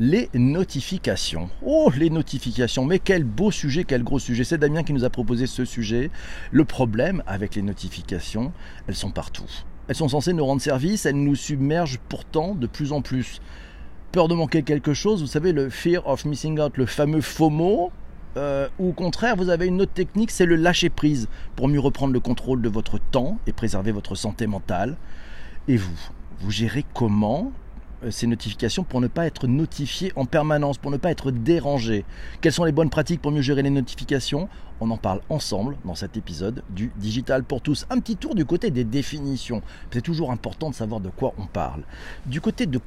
les notifications. Oh, les notifications, mais quel beau sujet, quel gros sujet. C'est Damien qui nous a proposé ce sujet. Le problème avec les notifications, elles sont partout. Elles sont censées nous rendre service, elles nous submergent pourtant de plus en plus. Peur de manquer quelque chose, vous savez, le fear of missing out, le fameux FOMO, euh, ou au contraire, vous avez une autre technique, c'est le lâcher prise pour mieux reprendre le contrôle de votre temps et préserver votre santé mentale. Et vous, vous gérez comment ces notifications pour ne pas être notifié en permanence, pour ne pas être dérangé Quelles sont les bonnes pratiques pour mieux gérer les notifications? On en parle ensemble dans cet épisode du Digital pour tous. Un petit tour du côté des définitions. C'est toujours important de savoir de quoi on parle. Du côté de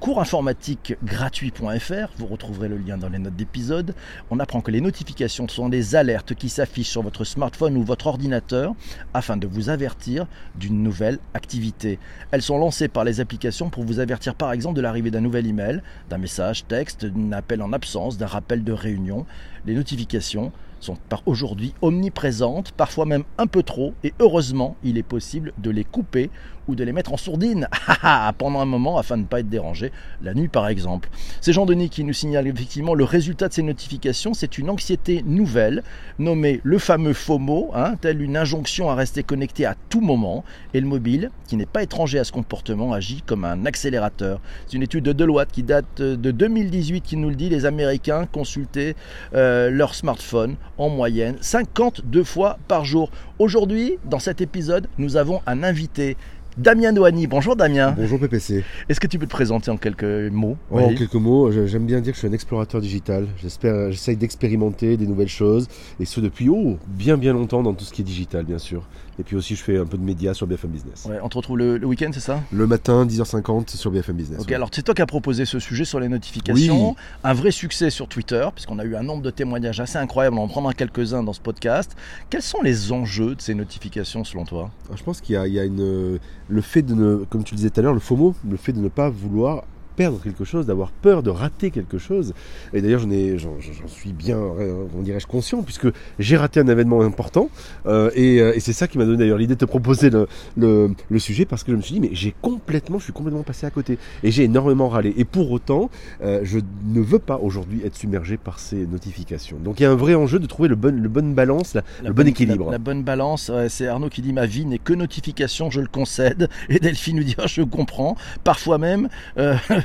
gratuit.fr, vous retrouverez le lien dans les notes d'épisode, on apprend que les notifications sont des alertes qui s'affichent sur votre smartphone ou votre ordinateur afin de vous avertir d'une nouvelle activité. Elles sont lancées par les applications pour vous avertir par exemple de l'arrivée d'un nouvel email, d'un message texte, d'un appel en absence, d'un rappel de réunion. Les notifications sont aujourd'hui omniprésentes, parfois même un peu trop, et heureusement, il est possible de les couper ou de les mettre en sourdine pendant un moment afin de ne pas être dérangé, la nuit par exemple. C'est Jean Denis qui nous signale effectivement le résultat de ces notifications, c'est une anxiété nouvelle nommée le fameux FOMO, hein, telle une injonction à rester connecté à tout moment, et le mobile, qui n'est pas étranger à ce comportement, agit comme un accélérateur. C'est une étude de Deloitte qui date de 2018 qui nous le dit, les Américains consultaient euh, leur smartphone en moyenne 52 fois par jour. Aujourd'hui, dans cet épisode, nous avons un invité Damien Noani. Bonjour Damien. Bonjour PPC. Est-ce que tu peux te présenter en quelques mots? En quelques mots, j'aime bien dire que je suis un explorateur digital. J'espère, j'essaye d'expérimenter des nouvelles choses et ce depuis oh, bien bien longtemps dans tout ce qui est digital bien sûr. Et puis aussi je fais un peu de médias sur BFM Business. on te retrouve le, week-end, c'est ça? Le matin, 10h50 sur BFM Business. Ok, alors c'est toi qui as proposé ce sujet sur les notifications. Un vrai succès sur Twitter, puisqu'on a eu un nombre de témoignages assez incroyable. On en prendra quelques-uns dans ce podcast. Quels sont les enjeux de ces notifications selon toi? Je pense qu'il y a, une le fait de ne, comme tu le disais tout à l'heure, le FOMO, le fait de ne pas vouloir perdre quelque chose, d'avoir peur de rater quelque chose. Et d'ailleurs, j'en, j'en, suis bien, euh, on dirais-je, conscient, puisque j'ai raté un événement important. Euh, euh, et, c'est ça qui m'a donné d'ailleurs l'idée de te proposer le, le, sujet, parce que je me suis dit, mais j'ai complètement, je suis complètement passé à côté. Et j'ai énormément râlé. Et pour autant, je ne veux pas aujourd'hui être submergé par ces notifications. Donc il y a un vrai enjeu de trouver le bon, le bonne balance, le bon équilibre. La, bonne balance, c'est Arnaud qui dit, ma vie n'est que notification, je le concède. Et Delphine nous dit, oh, je comprends. Parfois même,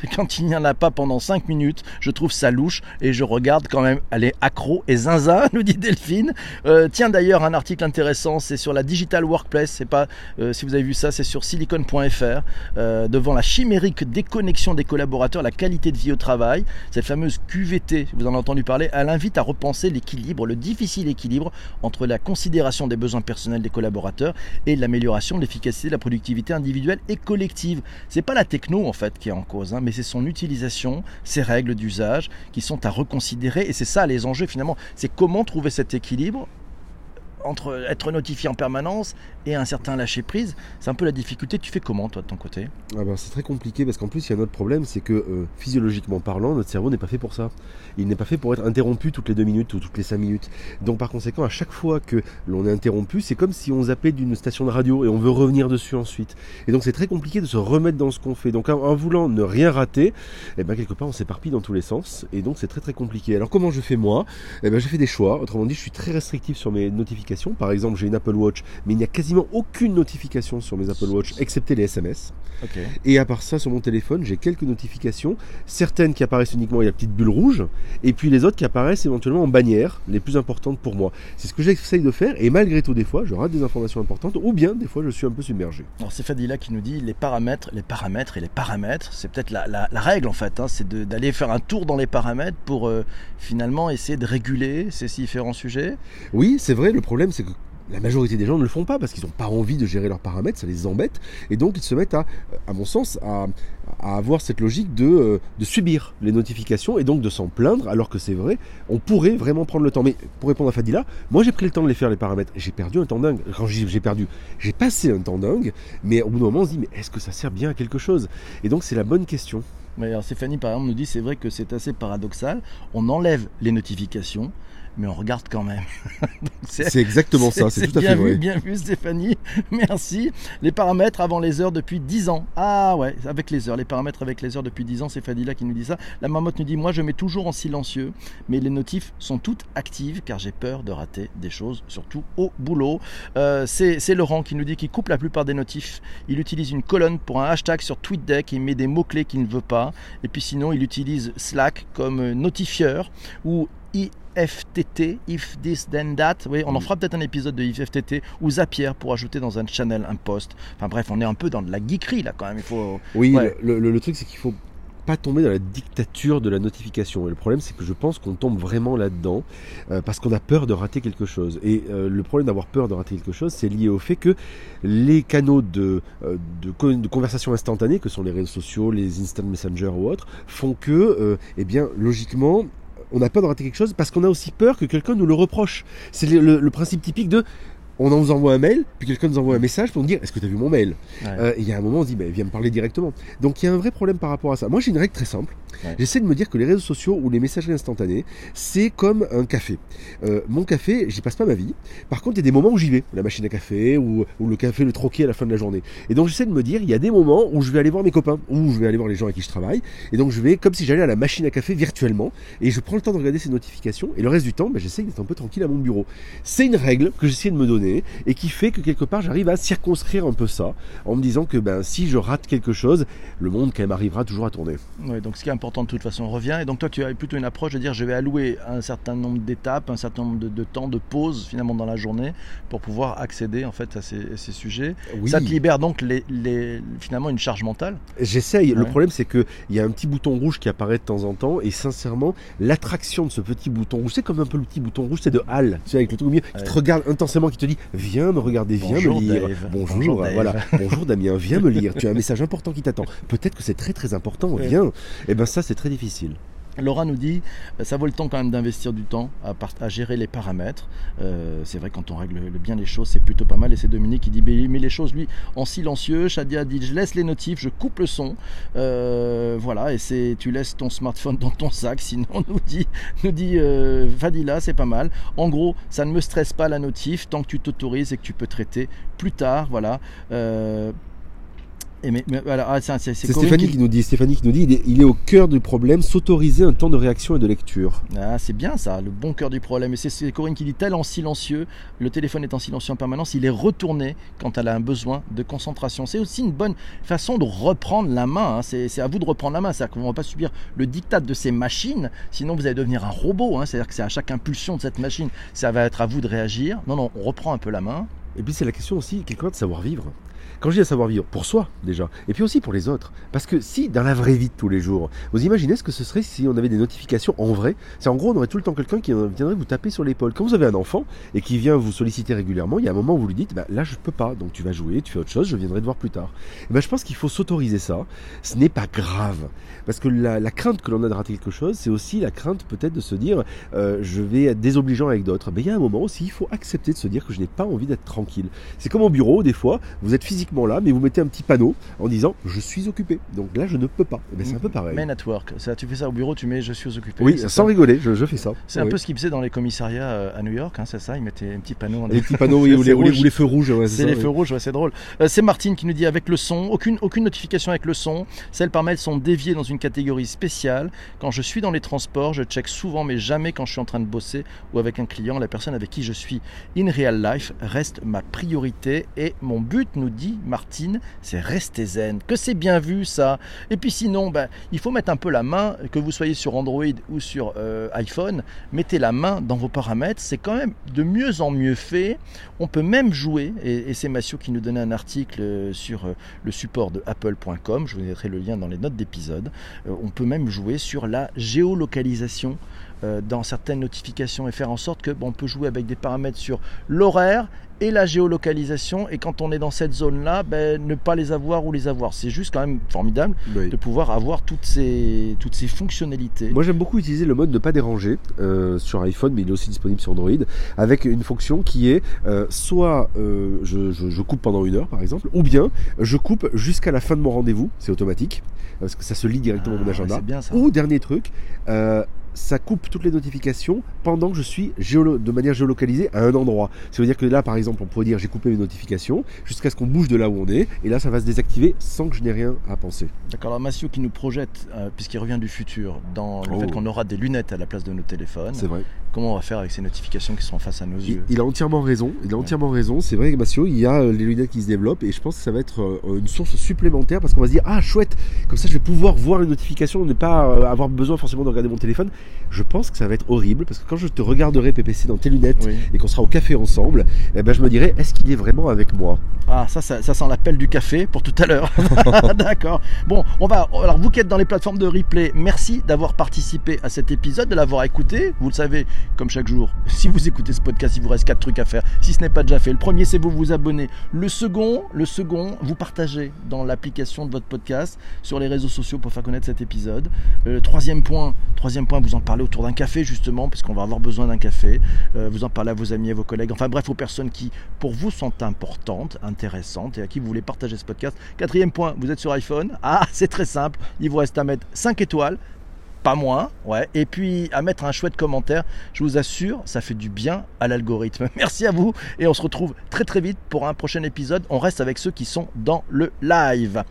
quand il n'y en a pas pendant 5 minutes, je trouve ça louche et je regarde quand même. Elle est accro et zinzin, nous dit Delphine. Euh, tiens d'ailleurs, un article intéressant, c'est sur la digital workplace. C'est pas, euh, si vous avez vu ça, c'est sur silicon.fr. Euh, devant la chimérique déconnexion des collaborateurs, la qualité de vie au travail, cette fameuse QVT, vous en avez entendu parler, elle invite à repenser l'équilibre, le difficile équilibre entre la considération des besoins personnels des collaborateurs et l'amélioration de l'efficacité de la productivité individuelle et collective. C'est pas la techno en fait qui est en cause, hein, c'est son utilisation, ses règles d'usage qui sont à reconsidérer. Et c'est ça les enjeux finalement. C'est comment trouver cet équilibre entre être notifié en permanence et un certain lâcher prise, c'est un peu la difficulté. Tu fais comment toi de ton côté? Ah ben, C'est très compliqué parce qu'en plus il y a un autre problème, c'est que euh, physiologiquement parlant, notre cerveau n'est pas fait pour ça. Il n'est pas fait pour être interrompu toutes les deux minutes ou toutes les cinq minutes. Donc par conséquent, à chaque fois que l'on est interrompu, c'est comme si on zappait d'une station de radio et on veut revenir dessus ensuite. Et donc c'est très compliqué de se remettre dans ce qu'on fait. Donc en, voulant ne rien rater, eh ben, quelque part on s'éparpille dans tous les sens et donc c'est très très compliqué. Alors comment je fais moi? Eh ben, J'ai fait des choix. Autrement dit, je suis très restrictif sur mes notifications. Par exemple, j'ai une Apple Watch, mais il n'y a quasiment aucune notification sur mes Apple Watch, excepté les SMS. Et à part ça, sur mon téléphone, j'ai quelques notifications, certaines qui apparaissent uniquement, il y a la petite bulle rouge, et puis les autres qui apparaissent éventuellement en bannière, les plus importantes pour moi. C'est ce que j'essaye de faire, et malgré tout, des fois, je rate des informations importantes, ou bien des fois, je suis un peu submergé. Alors c'est Fadila qui nous dit les paramètres, les paramètres et les paramètres, c'est peut-être la, règle en fait, hein, c'est d'aller faire un tour dans les paramètres pour euh, finalement essayer de réguler ces différents sujets. Oui, c'est vrai, le problème c'est que la majorité des gens ne le font pas parce qu'ils n'ont pas envie de gérer leurs paramètres, ça les embête, et donc ils se mettent à, à mon sens, à, avoir cette logique de, euh, de, subir les notifications et donc de s'en plaindre, alors que c'est vrai, on pourrait vraiment prendre le temps. Mais pour répondre à Fadila, moi j'ai pris le temps de les faire les paramètres, j'ai perdu un temps dingue. Quand j'ai perdu, j'ai passé un temps dingue, mais au bout d'un moment on se dit, mais est-ce que ça sert bien à quelque chose? Et donc c'est la bonne question. alors Stéphanie par exemple nous dit, c'est vrai que c'est assez paradoxal, on enlève les notifications, mais on regarde quand même. C'est exactement ça, c'est tout à bien fait vu, vrai. bien vu Stéphanie, merci. Les paramètres avant les heures depuis 10 ans. Ah ouais, avec les heures, les paramètres avec les heures depuis 10 ans, c'est Fadila qui nous dit ça. La marmotte nous dit, moi je mets toujours en silencieux, mais les notifs sont toutes actives car j'ai peur de rater des choses, surtout au boulot. Euh, c'est Laurent qui nous dit qu'il coupe la plupart des notifs. Il utilise une colonne pour un hashtag sur TweetDeck, il met des mots-clés qu'il ne veut pas. Et puis sinon, il utilise Slack comme notifieur ou IFTT, if this then that. Oui, on en Mm. fera peut-être un épisode de IFTT ou Zapier pour ajouter dans un channel un post. Enfin bref, on est un peu dans de la geekerie là quand même. Il faut. Oui, Ouais. le, le- le truc c'est qu'il faut pas tomber dans la dictature de la notification. Et le problème c'est que je pense qu'on tombe vraiment là-dedans euh, parce qu'on a peur de rater quelque chose. Et euh, le problème d'avoir peur de rater quelque chose, c'est lié au fait que les canaux de, euh, de, co- de conversation instantanée, que sont les réseaux sociaux, les instant messenger ou autres, font que, eh bien, logiquement, on a peur de rater quelque chose parce qu'on a aussi peur que quelqu'un nous le reproche. C'est le, le- le principe typique de on nous envoie un mail, puis quelqu'un nous envoie un message pour nous dire est-ce que tu as vu mon mail Ouais. euh, et il y a un moment, on se dit, bah, viens me parler directement. Donc il y a un vrai problème par rapport à ça. Moi, j'ai une règle très simple. Ouais. J'essaie de me dire que les réseaux sociaux ou les messageries instantanées, c'est comme un café. Euh, mon café, j'y passe pas ma vie. Par contre, il y a des moments où j'y vais. La machine à café ou, ou le café, le troquet à la fin de la journée. Et donc, j'essaie de me dire, il y a des moments où je vais aller voir mes copains, ou je vais aller voir les gens avec qui je travaille. Et donc, je vais comme si j'allais à la machine à café virtuellement. Et je prends le temps de regarder ces notifications. Et le reste du temps, bah, j'essaie d'être un peu tranquille à mon bureau. C'est une règle que j'essaie de me donner et qui fait que quelque part, j'arrive à circonscrire un peu ça en me disant que ben, si je rate quelque chose, le monde quand même arrivera toujours à tourner. Ouais, donc ce qui est important de toute façon on revient. Et donc toi tu as plutôt une approche de dire je vais allouer un certain nombre d'étapes, un certain nombre de, de temps de pause finalement dans la journée pour pouvoir accéder en fait à ces, à ces sujets. Oui, Ça te libère donc les, les- finalement une charge mentale? j'essaye. Le problème, c'est qu'il y a un petit bouton rouge qui apparaît de temps en temps, et sincèrement, l'attraction de ce petit bouton rouge, c'est comme un peu le petit bouton rouge, c'est de Hal, tu sais, avec le truc au milieu, qui te regarde intensément, qui te dit Viens me regarder, viens Bonjour, me lire. Dave. Bonjour, Bonjour, Dave. voilà. Bonjour Damien, viens me lire. Tu as un message important qui t'attend. Peut-être que c'est très très important, viens. Et ben ça, c'est très difficile. Laura nous dit euh, ça vaut le temps quand même d'investir du temps à, gérer les paramètres. Euh, c'est vrai quand on règle le- bien les choses, c'est plutôt pas mal. Et c'est Dominique qui dit mais il met les choses lui en silencieux. Shadia dit je laisse les notifs, je coupe le son. Euh, voilà et c'est tu laisses ton smartphone dans ton sac. Sinon nous dit nous dit euh, c'est pas mal. En gros ça ne me stresse pas la notif tant que tu t'autorises et que tu peux traiter plus tard. Voilà. Et mais, mais voilà, ah, c'est Stéphanie qui- qui nous dit, Stéphanie qui nous dit, il est, il est au cœur du problème, s'autoriser un temps de réaction et de lecture. Ah, c'est bien ça, le bon cœur du problème. Et c'est- c'est Corinne qui dit tel en silencieux, le téléphone est en silencieux en permanence, il est retourné quand elle a un besoin de concentration. C'est aussi une bonne façon de reprendre la main. hein. C'est c'est à vous de reprendre la main. C'est-à-dire qu'on ne va pas subir le diktat de ces machines, sinon vous allez devenir un robot. hein. C'est-à-dire que c'est à chaque impulsion de cette machine, ça va être à vous de réagir. Non, non, on reprend un peu la main. Et puis c'est la question aussi, quelque part, de savoir vivre. Quand je dis à savoir vivre, pour soi déjà, et puis aussi pour les autres. Parce que si, dans la vraie vie de tous les jours, vous imaginez ce que ce serait si on avait des notifications en vrai C'est en gros, on aurait tout le temps quelqu'un qui viendrait vous taper sur l'épaule. Quand vous avez un enfant et qui vient vous solliciter régulièrement, il y a un moment où vous lui dites, bah, là je peux pas, donc tu vas jouer, tu fais autre chose, je viendrai te voir plus tard. Et ben, je pense qu'il faut s'autoriser ça. Ce n'est pas grave. Parce que la, la crainte que l'on a de rater quelque chose, c'est aussi la crainte peut-être de se dire, euh, je vais être désobligeant avec d'autres. Mais il y a un moment aussi, il faut accepter de se dire que je n'ai pas envie d'être tranquille. C'est comme au bureau, des fois, vous êtes physiquement là, mais vous mettez un petit panneau en disant je suis occupé. Donc là, je ne peux pas. Eh ben, c'est un peu pareil. Men at work. Ça, tu fais ça au bureau, tu mets je suis occupé. Oui, sans ça. rigoler, je, je fais ça. C'est un peu ce qu'ils faisaient dans les commissariats euh, à New York, hein, c'est ça Ils mettaient un petit panneau. en Les petits panneaux oui, ou, les, ou les- rouge. ou les feux rouges. ouais, C'est les oui. feux rouges, ouais, c'est drôle. Euh, c'est Martine qui nous dit avec le son, aucune, aucune notification avec le son. Celles par mail sont déviées dans une catégorie spéciale. Quand je suis dans les transports, je check souvent, mais jamais quand je suis en train de bosser ou avec un client. La personne avec qui je suis in real life reste ma priorité. Et mon but, nous dit Martine, c'est rester zen. Que c'est bien vu ça. Et puis sinon, ben, il faut mettre un peu la main, que vous soyez sur Android ou sur euh, iPhone, mettez la main dans vos paramètres. C'est quand même de mieux en mieux fait. On peut même jouer, et, et c'est Massio qui nous donnait un article euh, sur euh, le support de apple.com, je vous mettrai le lien dans les notes d'épisode, on peut même jouer sur la géolocalisation dans certaines notifications et faire en sorte que bon, on peut jouer avec des paramètres sur l'horaire et la géolocalisation. Et quand on est dans cette zone là ben, ne pas les avoir ou les avoir. C'est juste quand même formidable Oui. de pouvoir avoir toutes ces, toutes ces fonctionnalités. Moi j'aime beaucoup utiliser le mode ne pas déranger euh, sur iPhone, mais il est aussi disponible sur Android, avec une fonction qui est euh, soit euh, je, je- je coupe pendant une heure par exemple, ou bien je coupe jusqu'à la fin de mon rendez-vous, c'est automatique, parce que ça se lit directement à mon Ah, agenda. c'est bien ça. Ou dernier truc, euh, ça coupe toutes les notifications pendant que je suis géolo- de manière géolocalisée à un endroit. Ça veut dire que là, par exemple, on pourrait dire j'ai coupé mes notifications jusqu'à ce qu'on bouge de là où on est, et là, ça va se désactiver sans que je n'ai rien à penser. D'accord, alors Massio qui nous projette, euh, puisqu'il revient du futur, dans le Oh. fait qu'on aura des lunettes à la place de nos téléphones. C'est vrai. Comment on va faire avec ces notifications qui sont face à nos yeux? il a entièrement raison. Il a entièrement raison. C'est vrai, Massio, il y a euh, les lunettes qui se développent et je pense que ça va être euh, une source supplémentaire parce qu'on va se dire ah chouette, comme ça je vais pouvoir voir les notifications, ne pas avoir besoin forcément de regarder mon téléphone. Je pense que ça va être horrible parce que quand je te regarderai PPC dans tes lunettes Oui. et qu'on sera au café ensemble, eh ben je me dirai est-ce qu'il est vraiment avec moi? Ah, ça, ça, ça sent l'appel du café pour tout à l'heure. D'accord. Bon, on va. Alors, vous qui êtes dans les plateformes de replay, merci d'avoir participé à cet épisode, de l'avoir écouté. Vous le savez, comme chaque jour, si vous écoutez ce podcast, il vous reste quatre trucs à faire. Si ce n'est pas déjà fait, le premier, c'est vous vous abonner. Le second, le second, vous partagez dans l'application de votre podcast sur les réseaux sociaux pour faire connaître cet épisode. Euh, troisième point, troisième point, vous en parlez autour d'un café justement, puisqu'on va avoir besoin d'un café. Euh, vous en parlez à vos amis, à vos collègues, enfin bref, aux personnes qui, pour vous, sont importantes, intéressantes et à qui vous voulez partager ce podcast. Quatrième point, vous êtes sur iPhone. Ah, c'est très simple. Il vous reste à mettre 5 étoiles, pas moins. Et puis à mettre un chouette commentaire. Je vous assure, ça fait du bien à l'algorithme. Merci à vous et on se retrouve très très vite pour un prochain épisode. On reste avec ceux qui sont dans le live.